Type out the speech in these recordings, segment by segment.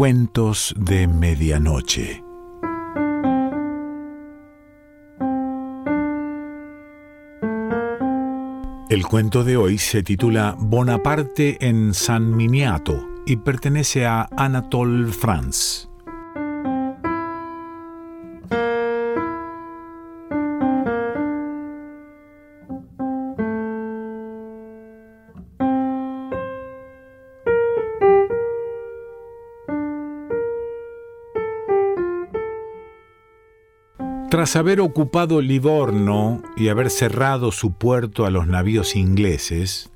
Cuentos de Medianoche. El cuento de hoy se titula Bonaparte en San Miniato y pertenece a Anatole France. Tras haber ocupado Livorno y haber cerrado su puerto a los navíos ingleses,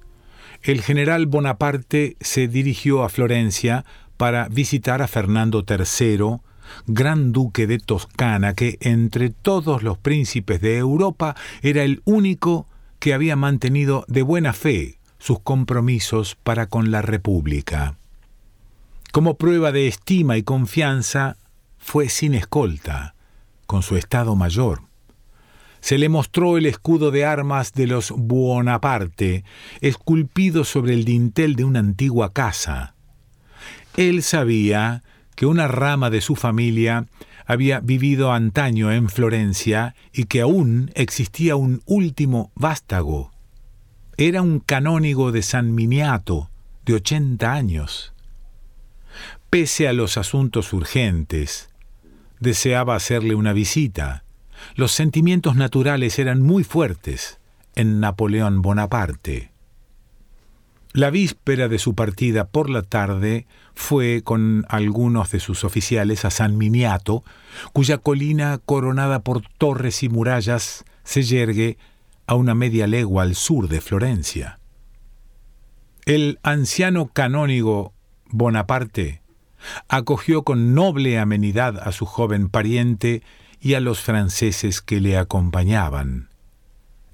el general Bonaparte se dirigió a Florencia para visitar a Fernando III, gran duque de Toscana, que entre todos los príncipes de Europa era el único que había mantenido de buena fe sus compromisos para con la República. Como prueba de estima y confianza, fue sin escolta con su Estado Mayor. Se le mostró el escudo de armas de los Buonaparte, esculpido sobre el dintel de una antigua casa. Él sabía que una rama de su familia había vivido antaño en Florencia y que aún existía un último vástago. Era un canónigo de San Miniato, de ochenta años. Pese a los asuntos urgentes, deseaba hacerle una visita. Los sentimientos naturales eran muy fuertes en Napoleón Bonaparte. La víspera de su partida por la tarde fue con algunos de sus oficiales a San Miniato, cuya colina coronada por torres y murallas se yergue a una media legua al sur de Florencia. El anciano canónigo Bonaparte acogió con noble amenidad a su joven pariente y a los franceses que le acompañaban.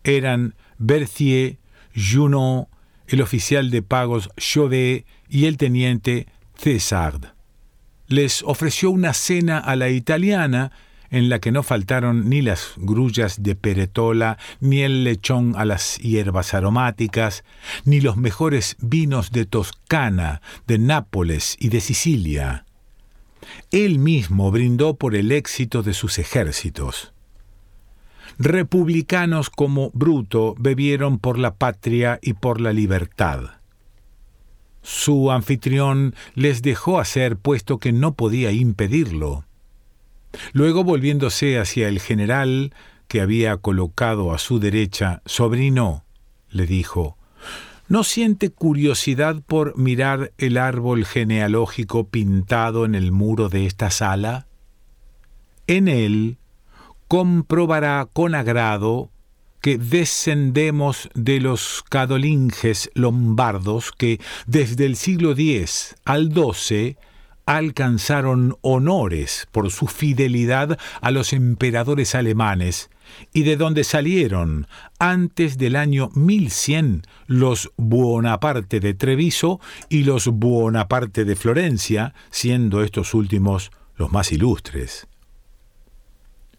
Eran Berthier, Junot, el oficial de pagos Chauvet y el teniente César. Les ofreció una cena a la italiana en la que no faltaron ni las grullas de peretola, ni el lechón a las hierbas aromáticas, ni los mejores vinos de Toscana, de Nápoles y de Sicilia. Él mismo brindó por el éxito de sus ejércitos. Republicanos como Bruto bebieron por la patria y por la libertad. Su anfitrión les dejó hacer puesto que no podía impedirlo. Luego, volviéndose hacia el general, que había colocado a su derecha, sobrino, le dijo, ¿No siente curiosidad por mirar el árbol genealógico pintado en el muro de esta sala? En él comprobará con agrado que descendemos de los cadolinges lombardos que desde el siglo X al XII alcanzaron honores por su fidelidad a los emperadores alemanes, y de donde salieron antes del año 1100 los Buonaparte de Treviso y los Buonaparte de Florencia, siendo estos últimos los más ilustres.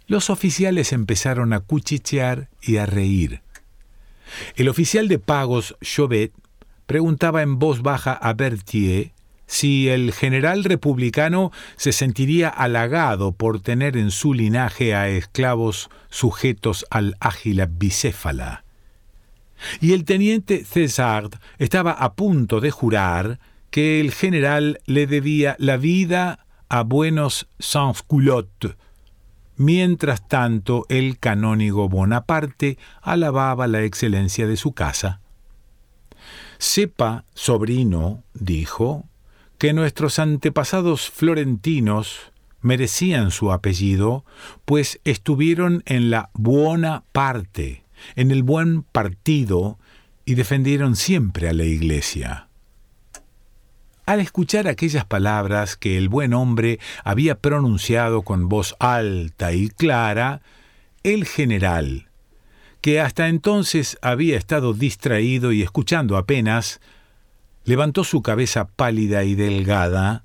Los oficiales empezaron a cuchichear y a reír. El oficial de pagos, Chauvet, preguntaba en voz baja a Berthier si el general republicano se sentiría halagado por tener en su linaje a esclavos sujetos al ágila bicéfala. Y el teniente César estaba a punto de jurar que el general le debía la vida a buenos sans-culottes. Mientras tanto, el canónigo Bonaparte alababa la excelencia de su casa. Sepa, sobrino, dijo, que nuestros antepasados florentinos merecían su apellido, pues estuvieron en la buena parte, en el buen partido, y defendieron siempre a la Iglesia. Al escuchar aquellas palabras que el buen hombre había pronunciado con voz alta y clara, el general, que hasta entonces había estado distraído y escuchando apenas, Levantó su cabeza pálida y delgada,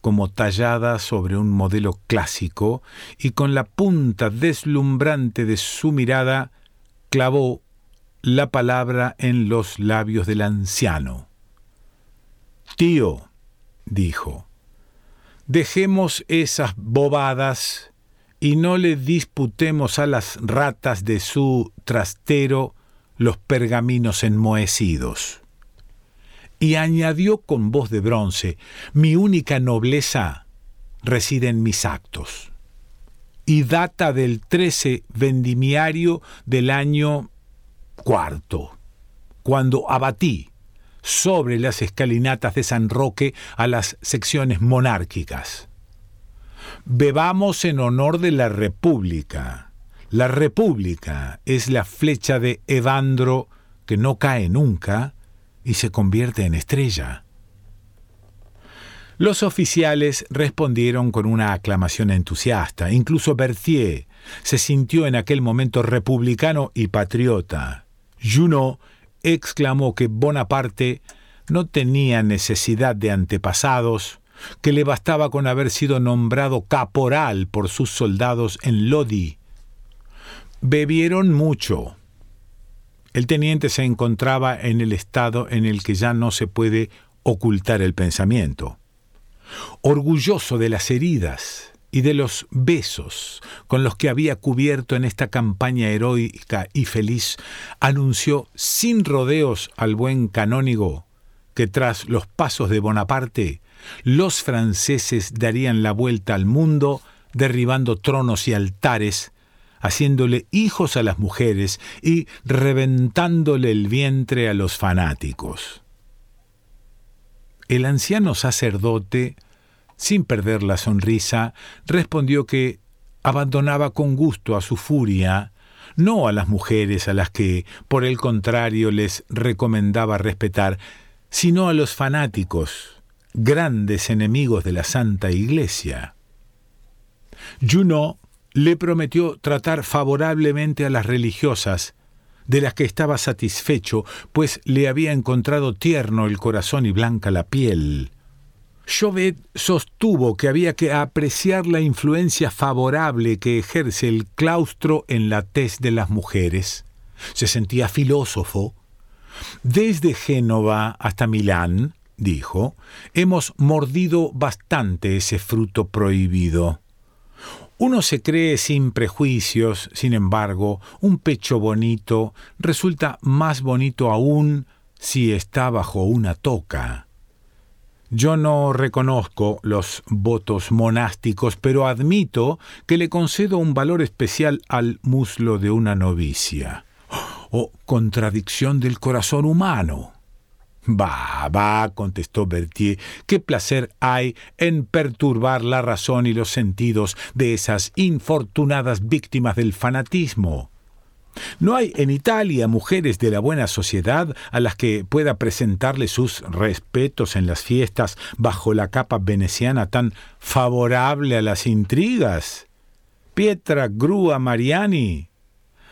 como tallada sobre un modelo clásico, y con la punta deslumbrante de su mirada clavó la palabra en los labios del anciano. Tío, dijo, Dejemos esas bobadas y no le disputemos a las ratas de su trastero los pergaminos enmohecidos. Y añadió con voz de bronce, mi única nobleza reside en mis actos, y data del 13 vendimiario del año cuarto, cuando abatí sobre las escalinatas de San Roque a las secciones monárquicas. Bebamos en honor de la República. La República es la flecha de Evandro que no cae nunca y se convierte en estrella. Los oficiales respondieron con una aclamación entusiasta. Incluso Berthier se sintió en aquel momento republicano y patriota. Junot exclamó que Bonaparte no tenía necesidad de antepasados, que le bastaba con haber sido nombrado caporal por sus soldados en Lodi. Bebieron mucho. El teniente se encontraba en el estado en el que ya no se puede ocultar el pensamiento. Orgulloso de las heridas y de los besos con los que había cubierto en esta campaña heroica y feliz, anunció sin rodeos al buen canónigo que tras los pasos de Bonaparte, los franceses darían la vuelta al mundo, derribando tronos y altares, haciéndole hijos a las mujeres y reventándole el vientre a los fanáticos. El anciano sacerdote sin perder la sonrisa, respondió que abandonaba con gusto a su furia, no a las mujeres a las que, por el contrario, les recomendaba respetar, sino a los fanáticos, grandes enemigos de la Santa Iglesia. Junot le prometió tratar favorablemente a las religiosas, de las que estaba satisfecho, pues le había encontrado tierno el corazón y blanca la piel. Chauvet sostuvo que había que apreciar la influencia favorable que ejerce el claustro en la tez de las mujeres. Se sentía filósofo. Desde Génova hasta Milán, dijo, hemos mordido bastante ese fruto prohibido. Uno se cree sin prejuicios, sin embargo, un pecho bonito resulta más bonito aún si está bajo una toca. Yo no reconozco los votos monásticos, pero admito que le concedo un valor especial al muslo de una novicia. Oh, contradicción del corazón humano. Va, va, contestó Berthier, qué placer hay en perturbar la razón y los sentidos de esas infortunadas víctimas del fanatismo. No hay en Italia mujeres de la buena sociedad a las que pueda presentarle sus respetos en las fiestas bajo la capa veneciana tan favorable a las intrigas. Pietra Grua Mariani,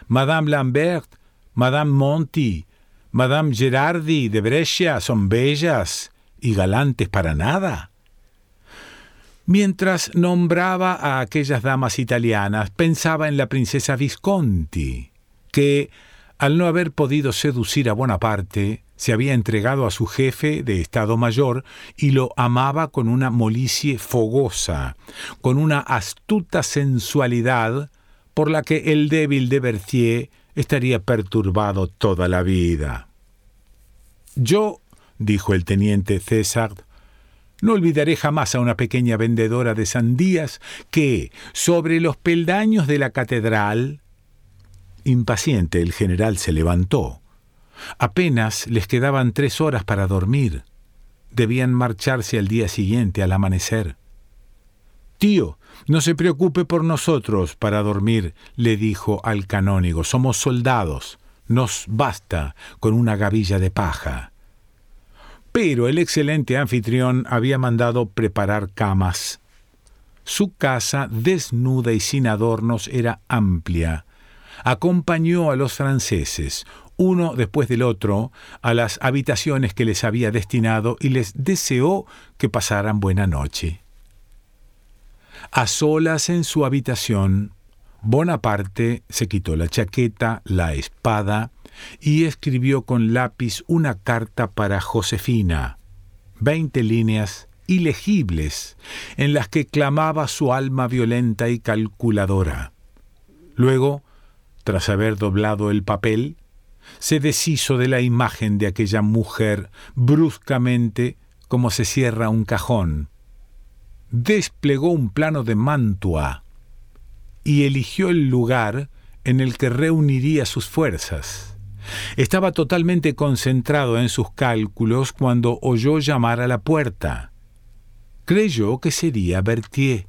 Madame Lambert, Madame Monti, Madame Gerardi de Brescia son bellas y galantes para nada. Mientras nombraba a aquellas damas italianas, pensaba en la princesa Visconti que, al no haber podido seducir a Bonaparte, se había entregado a su jefe de Estado Mayor y lo amaba con una molicie fogosa, con una astuta sensualidad por la que el débil de Berthier estaría perturbado toda la vida. Yo, dijo el teniente César, no olvidaré jamás a una pequeña vendedora de sandías que, sobre los peldaños de la catedral, Impaciente, el general se levantó. Apenas les quedaban tres horas para dormir. Debían marcharse al día siguiente, al amanecer. Tío, no se preocupe por nosotros para dormir, le dijo al canónigo. Somos soldados. Nos basta con una gavilla de paja. Pero el excelente anfitrión había mandado preparar camas. Su casa, desnuda y sin adornos, era amplia acompañó a los franceses, uno después del otro, a las habitaciones que les había destinado y les deseó que pasaran buena noche. A solas en su habitación, Bonaparte se quitó la chaqueta, la espada, y escribió con lápiz una carta para Josefina, veinte líneas ilegibles en las que clamaba su alma violenta y calculadora. Luego, tras haber doblado el papel, se deshizo de la imagen de aquella mujer bruscamente como se cierra un cajón. Desplegó un plano de Mantua y eligió el lugar en el que reuniría sus fuerzas. Estaba totalmente concentrado en sus cálculos cuando oyó llamar a la puerta. Creyó que sería Berthier.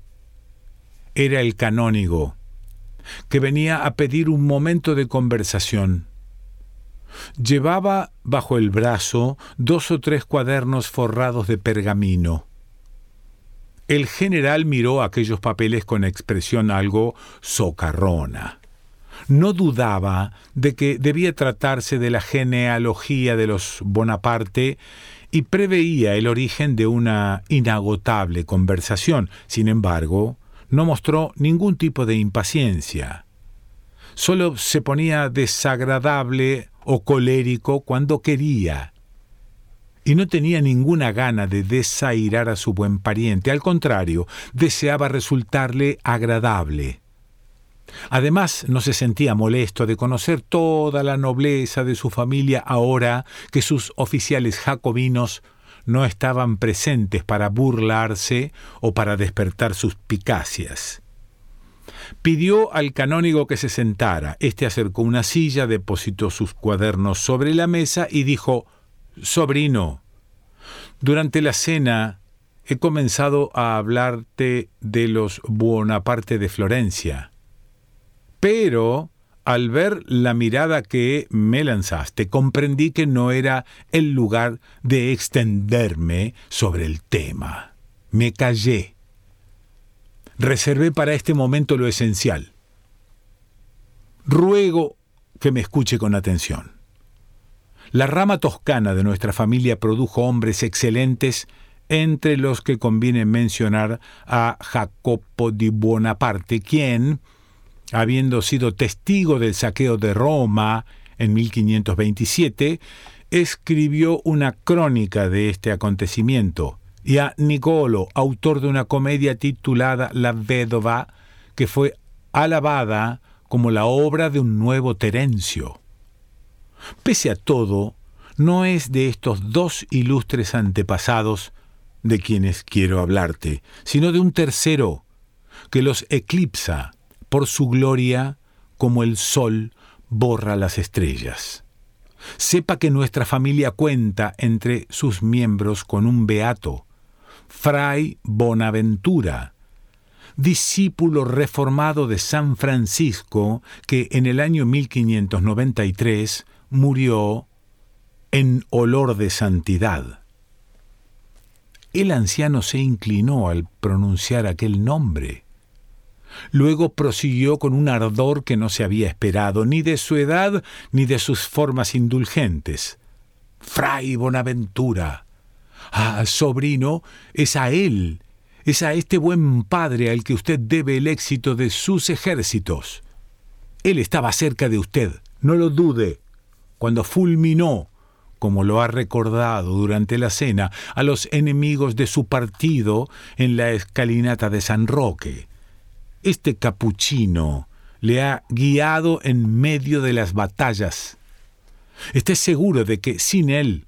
Era el canónigo, que venía a pedir un momento de conversación. Llevaba bajo el brazo dos o tres cuadernos forrados de pergamino. El general miró aquellos papeles con expresión algo socarrona. No dudaba de que debía tratarse de la genealogía de los Bonaparte y preveía el origen de una inagotable conversación. Sin embargo, no mostró ningún tipo de impaciencia. Solo se ponía desagradable o colérico cuando quería. Y no tenía ninguna gana de desairar a su buen pariente, al contrario, deseaba resultarle agradable. Además, no se sentía molesto de conocer toda la nobleza de su familia ahora que sus oficiales jacobinos no estaban presentes para burlarse o para despertar sus picacias. Pidió al canónigo que se sentara. Este acercó una silla, depositó sus cuadernos sobre la mesa y dijo Sobrino, durante la cena he comenzado a hablarte de los Buonaparte de Florencia. Pero al ver la mirada que me lanzaste, comprendí que no era el lugar de extenderme sobre el tema. Me callé reservé para este momento lo esencial. Ruego que me escuche con atención. La rama toscana de nuestra familia produjo hombres excelentes, entre los que conviene mencionar a Jacopo di Buonaparte, quien, habiendo sido testigo del saqueo de Roma en 1527, escribió una crónica de este acontecimiento, y a Nicolo, autor de una comedia titulada La Vedova, que fue alabada como la obra de un nuevo Terencio. Pese a todo, no es de estos dos ilustres antepasados de quienes quiero hablarte, sino de un tercero que los eclipsa por su gloria como el sol borra las estrellas. Sepa que nuestra familia cuenta entre sus miembros con un beato, Fray Bonaventura, discípulo reformado de San Francisco que en el año 1593 murió en olor de santidad. El anciano se inclinó al pronunciar aquel nombre. Luego prosiguió con un ardor que no se había esperado, ni de su edad ni de sus formas indulgentes. Fray Bonaventura, Ah, sobrino, es a él, es a este buen padre al que usted debe el éxito de sus ejércitos. Él estaba cerca de usted, no lo dude, cuando fulminó, como lo ha recordado durante la cena, a los enemigos de su partido en la escalinata de San Roque. Este capuchino le ha guiado en medio de las batallas. Esté seguro de que sin él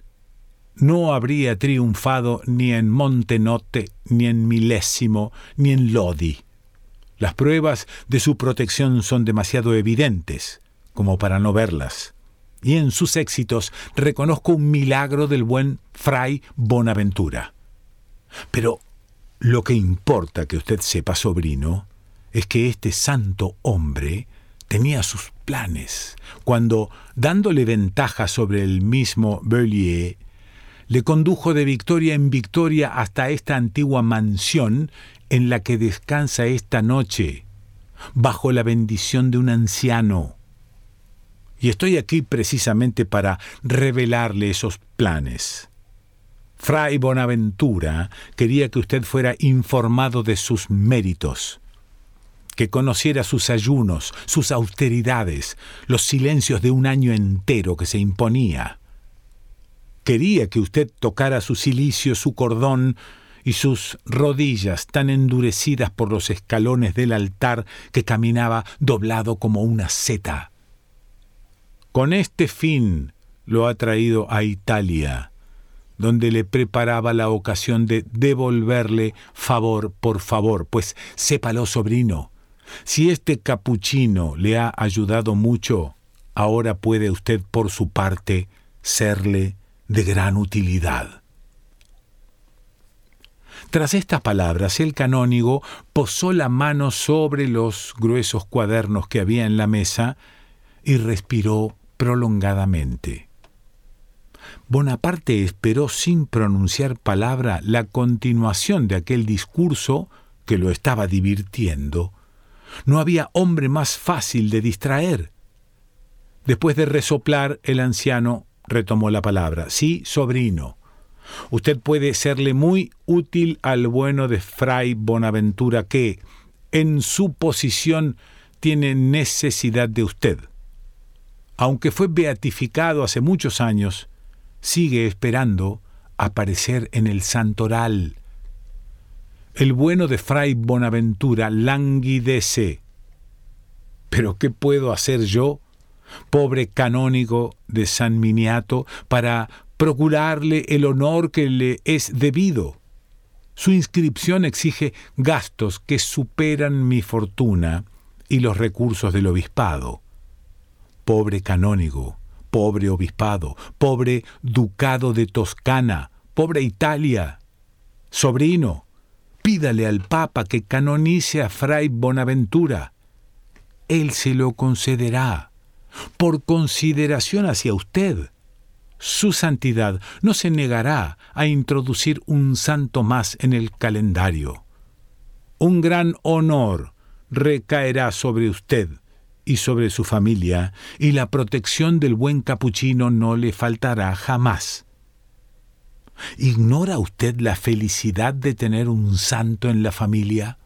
no habría triunfado ni en Montenotte, ni en Milésimo, ni en Lodi. Las pruebas de su protección son demasiado evidentes como para no verlas. Y en sus éxitos reconozco un milagro del buen Fray Bonaventura. Pero lo que importa que usted sepa, sobrino, es que este santo hombre tenía sus planes, cuando, dándole ventaja sobre el mismo Bellier, le condujo de victoria en victoria hasta esta antigua mansión en la que descansa esta noche, bajo la bendición de un anciano. Y estoy aquí precisamente para revelarle esos planes. Fray Bonaventura quería que usted fuera informado de sus méritos, que conociera sus ayunos, sus austeridades, los silencios de un año entero que se imponía quería que usted tocara su cilicio, su cordón, y sus rodillas tan endurecidas por los escalones del altar que caminaba doblado como una seta. Con este fin lo ha traído a Italia, donde le preparaba la ocasión de devolverle favor por favor, pues sépalo, sobrino, si este capuchino le ha ayudado mucho, ahora puede usted por su parte serle de gran utilidad. Tras estas palabras, el canónigo posó la mano sobre los gruesos cuadernos que había en la mesa y respiró prolongadamente. Bonaparte esperó sin pronunciar palabra la continuación de aquel discurso que lo estaba divirtiendo. No había hombre más fácil de distraer. Después de resoplar, el anciano retomó la palabra. Sí, sobrino. Usted puede serle muy útil al bueno de Fray Bonaventura que, en su posición, tiene necesidad de usted. Aunque fue beatificado hace muchos años, sigue esperando aparecer en el santoral. El bueno de Fray Bonaventura languidece. Pero ¿qué puedo hacer yo, pobre canónigo de San Miniato, para procurarle el honor que le es debido? Su inscripción exige gastos que superan mi fortuna y los recursos del obispado. Pobre canónigo, pobre obispado, pobre ducado de Toscana, pobre Italia. Sobrino, pídale al Papa que canonice a Fray Bonaventura. Él se lo concederá, por consideración hacia usted. Su santidad no se negará a introducir un santo más en el calendario. Un gran honor recaerá sobre usted y sobre su familia, y la protección del buen capuchino no le faltará jamás. ¿Ignora usted la felicidad de tener un santo en la familia?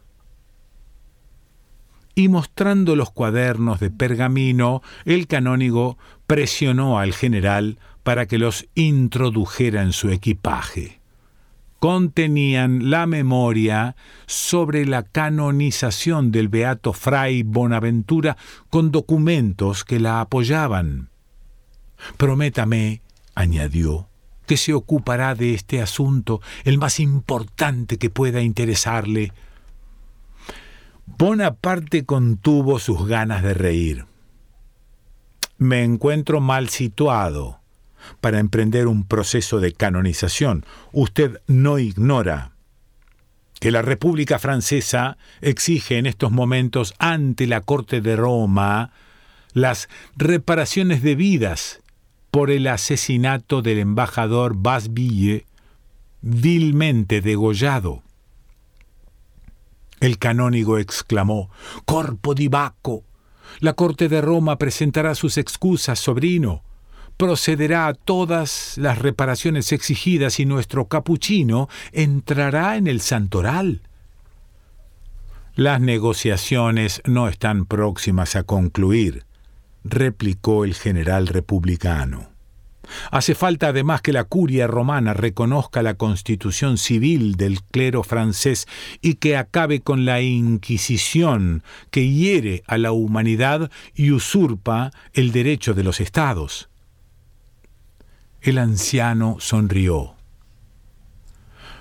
Y mostrando los cuadernos de pergamino, el canónigo presionó al general para que los introdujera en su equipaje contenían la memoria sobre la canonización del beato Fray Bonaventura con documentos que la apoyaban. Prométame, añadió, que se ocupará de este asunto, el más importante que pueda interesarle. Bonaparte contuvo sus ganas de reír. Me encuentro mal situado, para emprender un proceso de canonización. Usted no ignora que la República Francesa exige en estos momentos ante la Corte de Roma las reparaciones debidas por el asesinato del embajador Basbille, vilmente degollado. El canónigo exclamó, Corpo di Bacco, la Corte de Roma presentará sus excusas, sobrino procederá a todas las reparaciones exigidas y nuestro capuchino entrará en el santoral. Las negociaciones no están próximas a concluir, replicó el general republicano. Hace falta además que la curia romana reconozca la constitución civil del clero francés y que acabe con la Inquisición que hiere a la humanidad y usurpa el derecho de los estados. El anciano sonrió.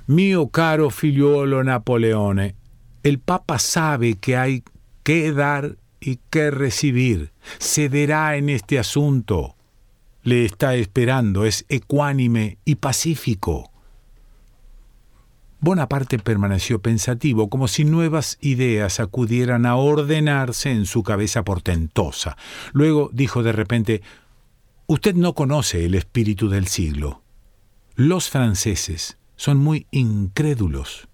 Mío caro figliuolo Napoleone, el Papa sabe que hay que dar y que recibir. Cederá en este asunto. Le está esperando, es ecuánime y pacífico. Bonaparte permaneció pensativo, como si nuevas ideas acudieran a ordenarse en su cabeza portentosa. Luego dijo de repente Usted no conoce el espíritu del siglo. Los franceses son muy incrédulos.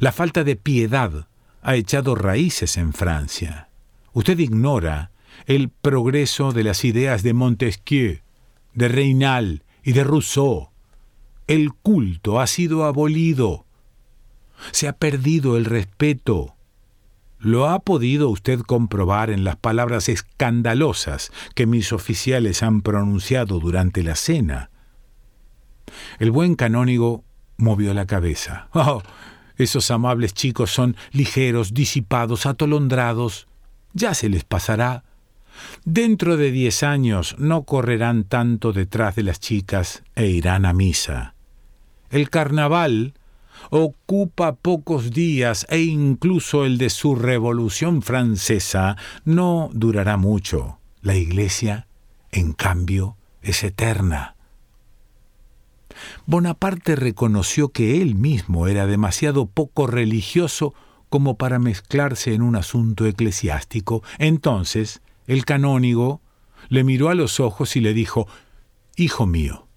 La falta de piedad ha echado raíces en Francia. Usted ignora el progreso de las ideas de Montesquieu, de Reynal y de Rousseau. El culto ha sido abolido. Se ha perdido el respeto. Lo ha podido usted comprobar en las palabras escandalosas que mis oficiales han pronunciado durante la cena. El buen canónigo movió la cabeza. Oh, esos amables chicos son ligeros, disipados, atolondrados. Ya se les pasará. Dentro de diez años no correrán tanto detrás de las chicas e irán a misa. El carnaval ocupa pocos días e incluso el de su revolución francesa no durará mucho. La Iglesia, en cambio, es eterna. Bonaparte reconoció que él mismo era demasiado poco religioso como para mezclarse en un asunto eclesiástico. Entonces, el canónigo le miró a los ojos y le dijo, Hijo mío,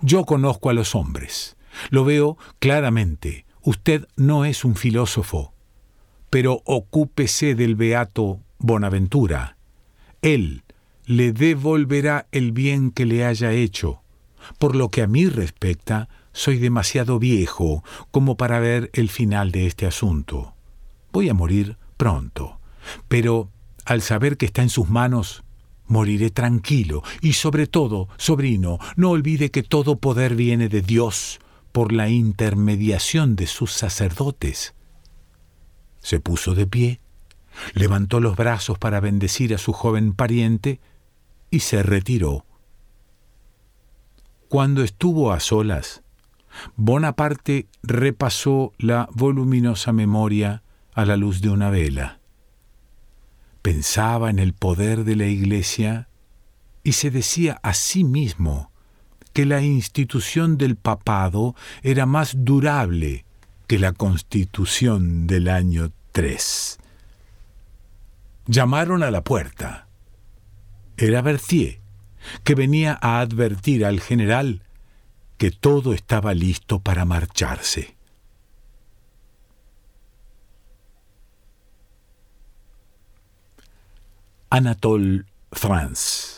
yo conozco a los hombres, lo veo claramente, usted no es un filósofo, pero ocúpese del beato Bonaventura. Él le devolverá el bien que le haya hecho. Por lo que a mí respecta, soy demasiado viejo como para ver el final de este asunto. Voy a morir pronto, pero al saber que está en sus manos, moriré tranquilo y sobre todo, sobrino, no olvide que todo poder viene de Dios por la intermediación de sus sacerdotes. Se puso de pie, levantó los brazos para bendecir a su joven pariente y se retiró cuando estuvo a solas, Bonaparte repasó la voluminosa memoria a la luz de una vela. Pensaba en el poder de la Iglesia y se decía a sí mismo que la institución del papado era más durable que la constitución del año 3. Llamaron a la puerta. Era Berthier que venía a advertir al general que todo estaba listo para marcharse. Anatole France